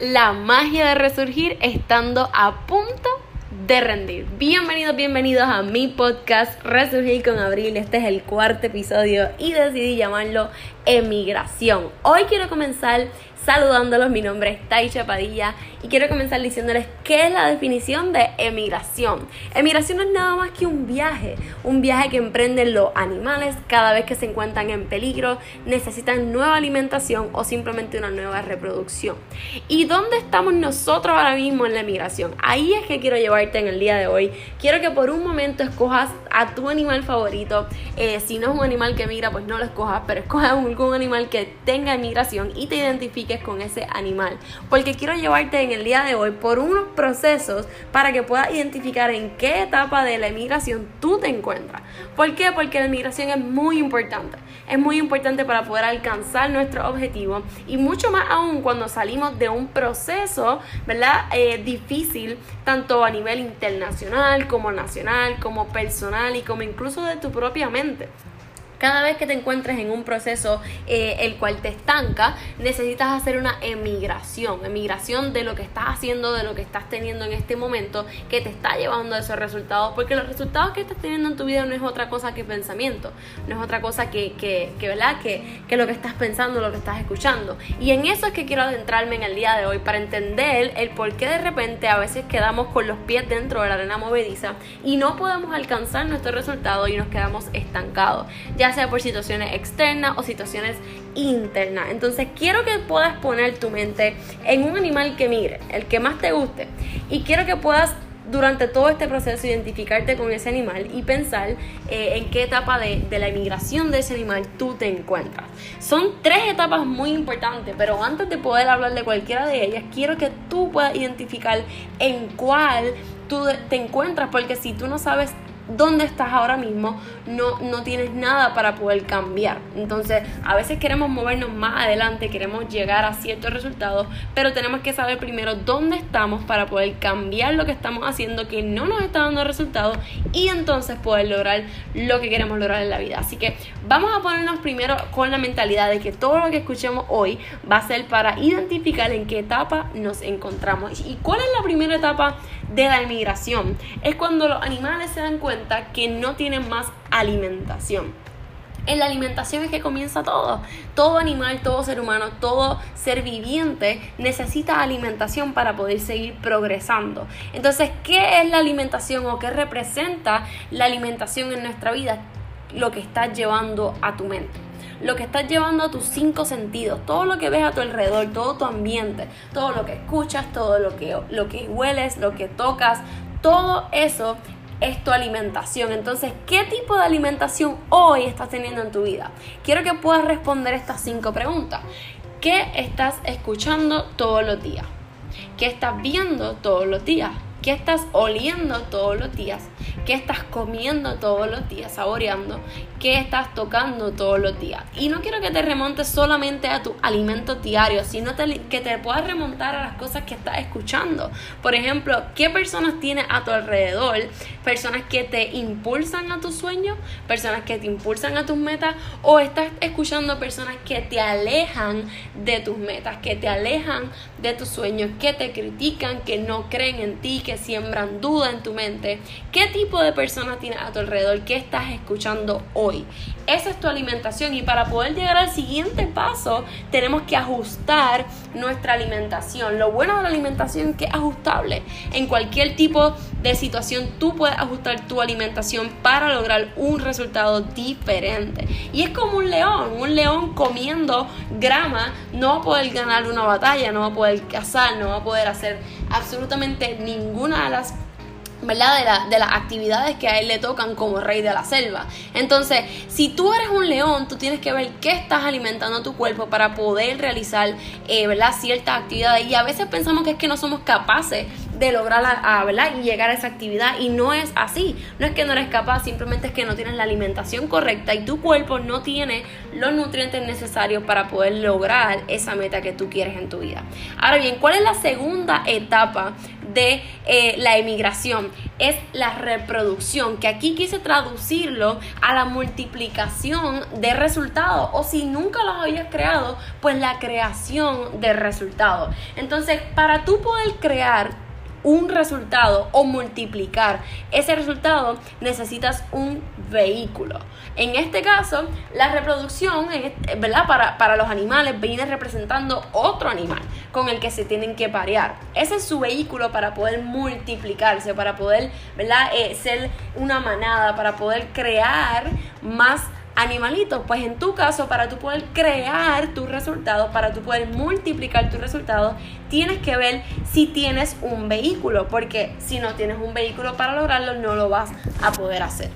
la magia de resurgir estando a punto de rendir. Bienvenidos, bienvenidos a mi podcast Resurgir con Abril. Este es el cuarto episodio y decidí llamarlo Emigración. Hoy quiero comenzar saludándolos. Mi nombre es Taisha Padilla y quiero comenzar diciéndoles qué es la definición de emigración. Emigración no es nada más que un viaje, un viaje que emprenden los animales cada vez que se encuentran en peligro, necesitan nueva alimentación o simplemente una nueva reproducción. ¿Y dónde estamos nosotros ahora mismo en la emigración? Ahí es que quiero llevarte en el día de hoy. Quiero que por un momento escojas a tu animal favorito. Eh, si no es un animal que emigra, pues no lo escojas, pero escoja algún animal que tenga emigración y te identifique con ese animal. Porque quiero llevarte en el día de hoy por unos procesos para que puedas identificar en qué etapa de la emigración tú te encuentras. ¿Por qué? Porque la emigración es muy importante. Es muy importante para poder alcanzar nuestro objetivo y mucho más aún cuando salimos de un proceso, ¿verdad? Eh, difícil, tanto a nivel internacional como nacional, como personal y como incluso de tu propia mente. Cada vez que te encuentres en un proceso eh, el cual te estanca, necesitas hacer una emigración, emigración de lo que estás haciendo, de lo que estás teniendo en este momento, que te está llevando a esos resultados, porque los resultados que estás teniendo en tu vida no es otra cosa que pensamiento, no es otra cosa que, que, que ¿verdad? Que, que lo que estás pensando, lo que estás escuchando. Y en eso es que quiero adentrarme en el día de hoy, para entender el por qué de repente a veces quedamos con los pies dentro de la arena movediza y no podemos alcanzar nuestro resultado y nos quedamos estancados. Ya sea por situaciones externas o situaciones internas. Entonces quiero que puedas poner tu mente en un animal que mire, el que más te guste. Y quiero que puedas durante todo este proceso identificarte con ese animal y pensar eh, en qué etapa de, de, la emigración de ese animal tú te encuentras. Son tres etapas muy importantes, pero antes de poder hablar de cualquiera de ellas, quiero que tú puedas identificar en cuál tú te encuentras, porque si tú no sabes dónde estás ahora mismo, no, no tienes nada para poder cambiar. Entonces, a veces queremos movernos más adelante, queremos llegar a ciertos resultados, pero tenemos que saber primero dónde estamos para poder cambiar lo que estamos haciendo que no nos está dando resultados y entonces poder lograr lo que queremos lograr en la vida. Así que vamos a ponernos primero con la mentalidad de que todo lo que escuchemos hoy va a ser para identificar en qué etapa nos encontramos. ¿Y cuál es la primera etapa de la inmigración? Es cuando los animales se dan cuenta que no tienen más alimentación. En la alimentación es que comienza todo. Todo animal, todo ser humano, todo ser viviente necesita alimentación para poder seguir progresando. Entonces, ¿qué es la alimentación o qué representa la alimentación en nuestra vida? Lo que estás llevando a tu mente lo que estás llevando a tus cinco sentidos, todo lo que ves a tu alrededor, todo tu ambiente, todo lo que escuchas, todo lo que, lo que hueles, lo que tocas, todo eso es tu alimentación. Entonces, ¿qué tipo de alimentación hoy estás teniendo en tu vida? Quiero que puedas responder estas cinco preguntas. ¿Qué estás escuchando todos los días? ¿Qué estás viendo todos los días? ¿Qué estás oliendo todos los días? ¿Qué estás comiendo todos los días, saboreando? ¿Qué estás tocando todos los días? Y no quiero que te remontes solamente a tu alimento diario, sino que te puedas remontar a las cosas que estás escuchando. Por ejemplo, ¿qué personas tienes a tu alrededor? Personas que te impulsan a tus sueños, personas que te impulsan a tus metas, o estás escuchando personas que te alejan de tus metas, que te alejan de tus sueños, que te critican, que no creen en ti, que siembran duda en tu mente. ¿Qué tipo de personas tienes a tu alrededor? ¿Qué estás escuchando hoy? Esa es tu alimentación y para poder llegar al siguiente paso tenemos que ajustar nuestra alimentación. Lo bueno de la alimentación es que es ajustable. En cualquier tipo de situación tú puedes ajustar tu alimentación para lograr un resultado diferente. Y es como un león, un león comiendo grama no va a poder ganar una batalla, no va a poder cazar, no va a poder hacer absolutamente ninguna de las ¿verdad? De, la, de, las actividades que a él le tocan como rey de la selva. Entonces, si tú eres un león, tú tienes que ver qué estás alimentando tu cuerpo para poder realizar, eh. Ciertas actividades. Y a veces pensamos que es que no somos capaces de lograr a, ¿verdad? y llegar a esa actividad y no es así. No es que no eres capaz, simplemente es que no tienes la alimentación correcta y tu cuerpo no tiene los nutrientes necesarios para poder lograr esa meta que tú quieres en tu vida. Ahora bien, ¿cuál es la segunda etapa de eh, la emigración? Es la reproducción, que aquí quise traducirlo a la multiplicación de resultados o si nunca los habías creado, pues la creación de resultados. Entonces, para tú poder crear un resultado o multiplicar ese resultado, necesitas un vehículo. En este caso, la reproducción, ¿verdad? Para, para los animales viene representando otro animal con el que se tienen que parear. Ese es su vehículo para poder multiplicarse, para poder, ¿verdad? Eh, ser una manada, para poder crear más animalitos. Pues en tu caso, para tú poder crear tus resultados, para tú poder multiplicar tus resultados, tienes que ver si tienes un vehículo, porque si no tienes un vehículo para lograrlo, no lo vas a poder hacer.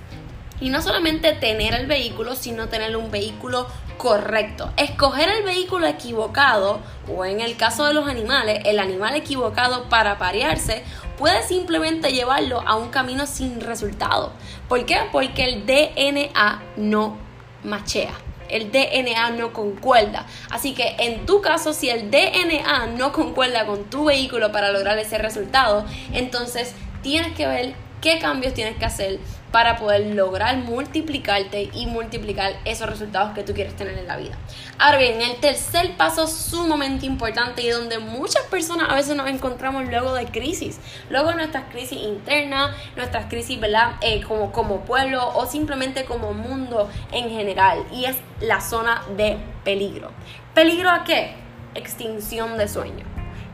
Y no solamente tener el vehículo, sino tener un vehículo correcto. Escoger el vehículo equivocado, o en el caso de los animales, el animal equivocado para parearse, puede simplemente llevarlo a un camino sin resultado. ¿Por qué? Porque el DNA no machea. El DNA no concuerda. Así que en tu caso, si el DNA no concuerda con tu vehículo para lograr ese resultado, entonces tienes que ver qué cambios tienes que hacer para poder lograr multiplicarte y multiplicar esos resultados que tú quieres tener en la vida. Ahora bien, el tercer paso sumamente importante y donde muchas personas a veces nos encontramos luego de crisis, luego de nuestras crisis internas, nuestras crisis, ¿verdad? Eh, como, como pueblo o simplemente como mundo en general y es la zona de peligro. ¿Peligro a qué? Extinción de sueño.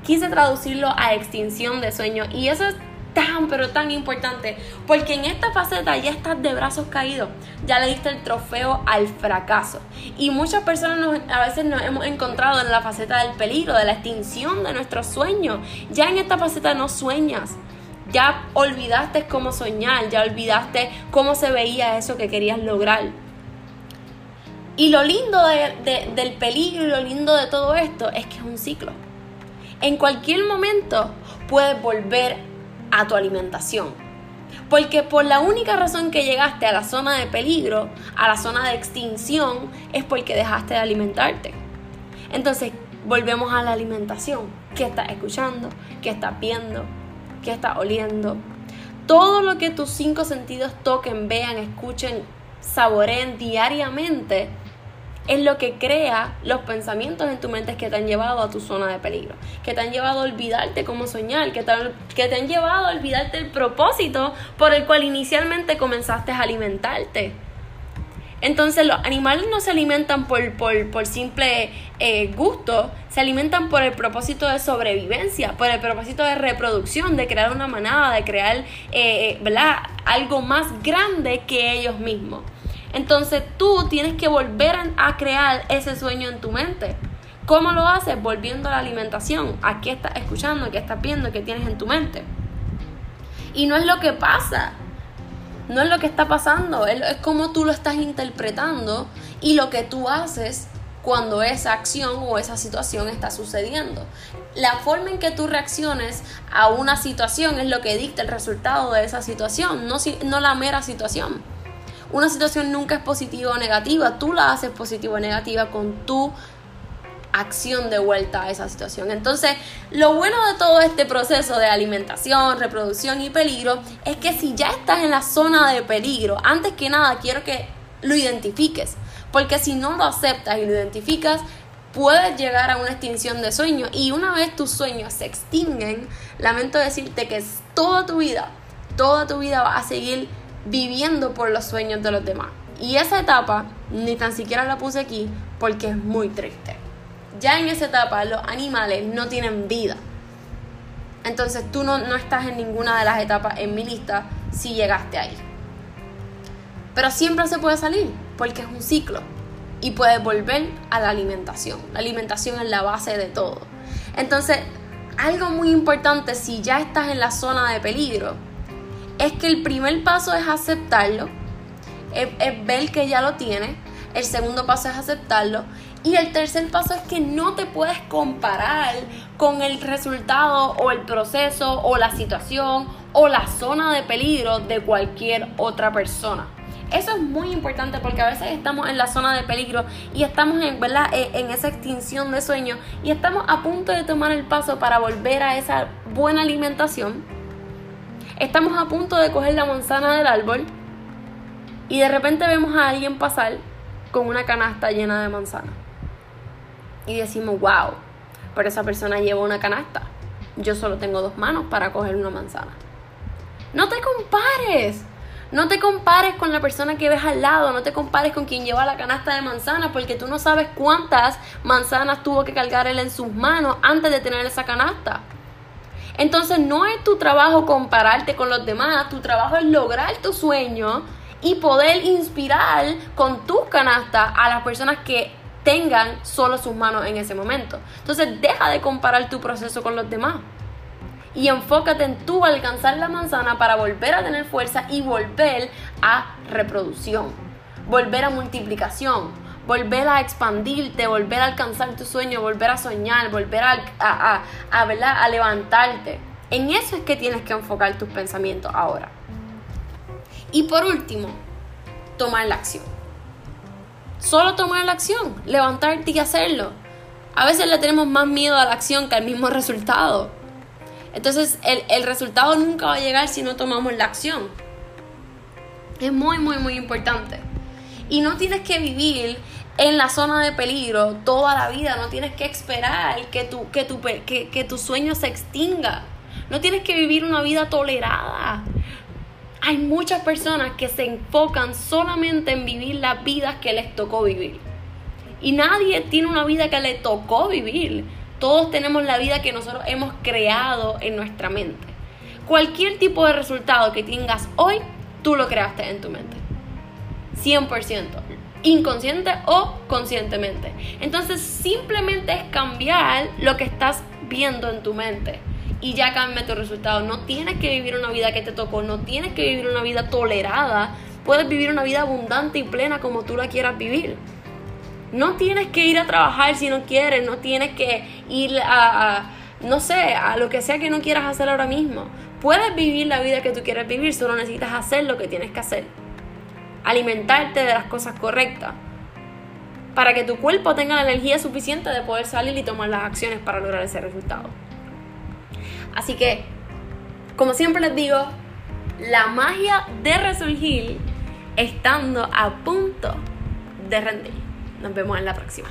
Quise traducirlo a extinción de sueño y eso es tan, pero tan importante, porque en esta faceta ya estás de brazos caídos, ya le diste el trofeo al fracaso. Y muchas personas a veces nos hemos encontrado en la faceta del peligro, de la extinción de nuestros sueños. Ya en esta faceta no sueñas. Ya olvidaste cómo soñar, ya olvidaste cómo se veía eso que querías lograr. Y lo lindo del peligro y lo lindo de todo esto es que es un ciclo. En cualquier momento puedes volver a tu alimentación. Porque por la única razón que llegaste a la zona de peligro, a la zona de extinción, es porque dejaste de alimentarte. Entonces, volvemos a la alimentación. ¿Qué estás escuchando? ¿Qué estás viendo? ¿Qué estás oliendo? Todo lo que tus cinco sentidos toquen, vean, escuchen, saboreen diariamente es lo que crea los pensamientos en tu mente que te han llevado a tu zona de peligro, que te han llevado a olvidarte cómo soñar, que te, que te han llevado a olvidarte el propósito por el cual inicialmente comenzaste a alimentarte. Entonces los animales no se alimentan por, por, simple eh, gusto, se alimentan por el propósito de sobrevivencia, por el propósito de reproducción, de crear una manada, de crear eh, eh, algo más grande que ellos mismos. Entonces tú tienes que volver a crear ese sueño en tu mente. ¿Cómo lo haces? Volviendo a la alimentación. ¿A qué estás escuchando? ¿Qué estás viendo? ¿Qué tienes en tu mente? Y no es lo que pasa. No es lo que está pasando. Es, como tú lo estás interpretando y lo que tú haces cuando esa acción o esa situación está sucediendo. La forma en que tú reacciones a una situación es lo que dicta el resultado de esa situación, no, no la mera situación una situación nunca es positiva o negativa, tú la haces positiva o negativa con tu acción de vuelta a esa situación. Entonces, lo bueno de todo este proceso de alimentación, reproducción y peligro es que si ya estás en la zona de peligro, antes que nada quiero que lo identifiques, porque si no lo aceptas y lo identificas, puedes llegar a una extinción de sueño y una vez tus sueños se extinguen, lamento decirte que toda tu vida, toda tu vida va a seguir viviendo por los sueños de los demás. Y esa etapa ni tan siquiera la puse aquí porque es muy triste. Ya en esa etapa los animales no tienen vida. Entonces tú no, no estás en ninguna de las etapas en mi lista si llegaste ahí. Pero siempre se puede salir porque es un ciclo y puedes volver a la alimentación. La alimentación es la base de todo. Entonces, algo muy importante si ya estás en la zona de peligro es que el primer paso es aceptarlo, es, ver que ya lo tiene, el segundo paso es aceptarlo Y el tercer paso es que no te puedes comparar con el resultado o el proceso o la situación o la zona de peligro de cualquier otra persona. Eso es muy importante porque a veces estamos en la zona de peligro y estamos en, ¿verdad? E, en esa extinción de sueño y estamos a punto de tomar el paso para volver a esa buena alimentación. Estamos a punto de coger la manzana del árbol y de repente vemos a alguien pasar con una canasta llena de manzana. Y decimos, wow, pero esa persona lleva una canasta. Yo solo tengo dos manos para coger una manzana. No te compares. No te compares con la persona que ves al lado, no te compares con quien lleva la canasta de manzanas, porque tú no sabes cuántas manzanas tuvo que cargar él en sus manos antes de tener esa canasta. Entonces no es tu trabajo compararte con los demás, tu trabajo es lograr tu sueño y poder inspirar con tus canastas a las personas que tengan solo sus manos en ese momento. Entonces deja de comparar tu proceso con los demás y enfócate en tú alcanzar la manzana para volver a tener fuerza y volver a reproducción, volver a multiplicación, volver a expandirte, volver a alcanzar tu sueño, volver a soñar, volver a, a, a, a levantarte. En eso es que tienes que enfocar tus pensamientos ahora. Y por último, tomar la acción. Solo tomar la acción, levantarte y hacerlo. A veces le tenemos más miedo a la acción que al mismo resultado. Entonces el, resultado nunca va a llegar si no tomamos la acción. Es muy, muy, muy importante. Y no tienes que vivir en la zona de peligro toda la vida. No tienes que esperar que tu, que tu, que, que tu sueño se extinga. No tienes que vivir una vida tolerada. Hay muchas personas que se enfocan solamente en vivir las vidas que les tocó vivir. Y nadie tiene una vida que le tocó vivir. Todos tenemos la vida que nosotros hemos creado en nuestra mente. Cualquier tipo de resultado que tengas hoy, tú lo creaste en tu mente. 100%. Inconsciente o conscientemente. Entonces simplemente es cambiar lo que estás viendo en tu mente. Y ya cambia tu resultado. No tienes que vivir una vida que te tocó. No tienes que vivir una vida tolerada. Puedes vivir una vida abundante y plena como tú la quieras vivir. No tienes que ir a trabajar si no quieres, no tienes que ir a, no sé, a lo que sea que no quieras hacer ahora mismo. Puedes vivir la vida que tú quieres vivir, solo necesitas hacer lo que tienes que hacer. Alimentarte de las cosas correctas. Para que tu cuerpo tenga la energía suficiente de poder salir y tomar las acciones para lograr ese resultado. Así que, como siempre les digo, la magia de resurgir estando a punto de rendir. Nos vemos en la próxima.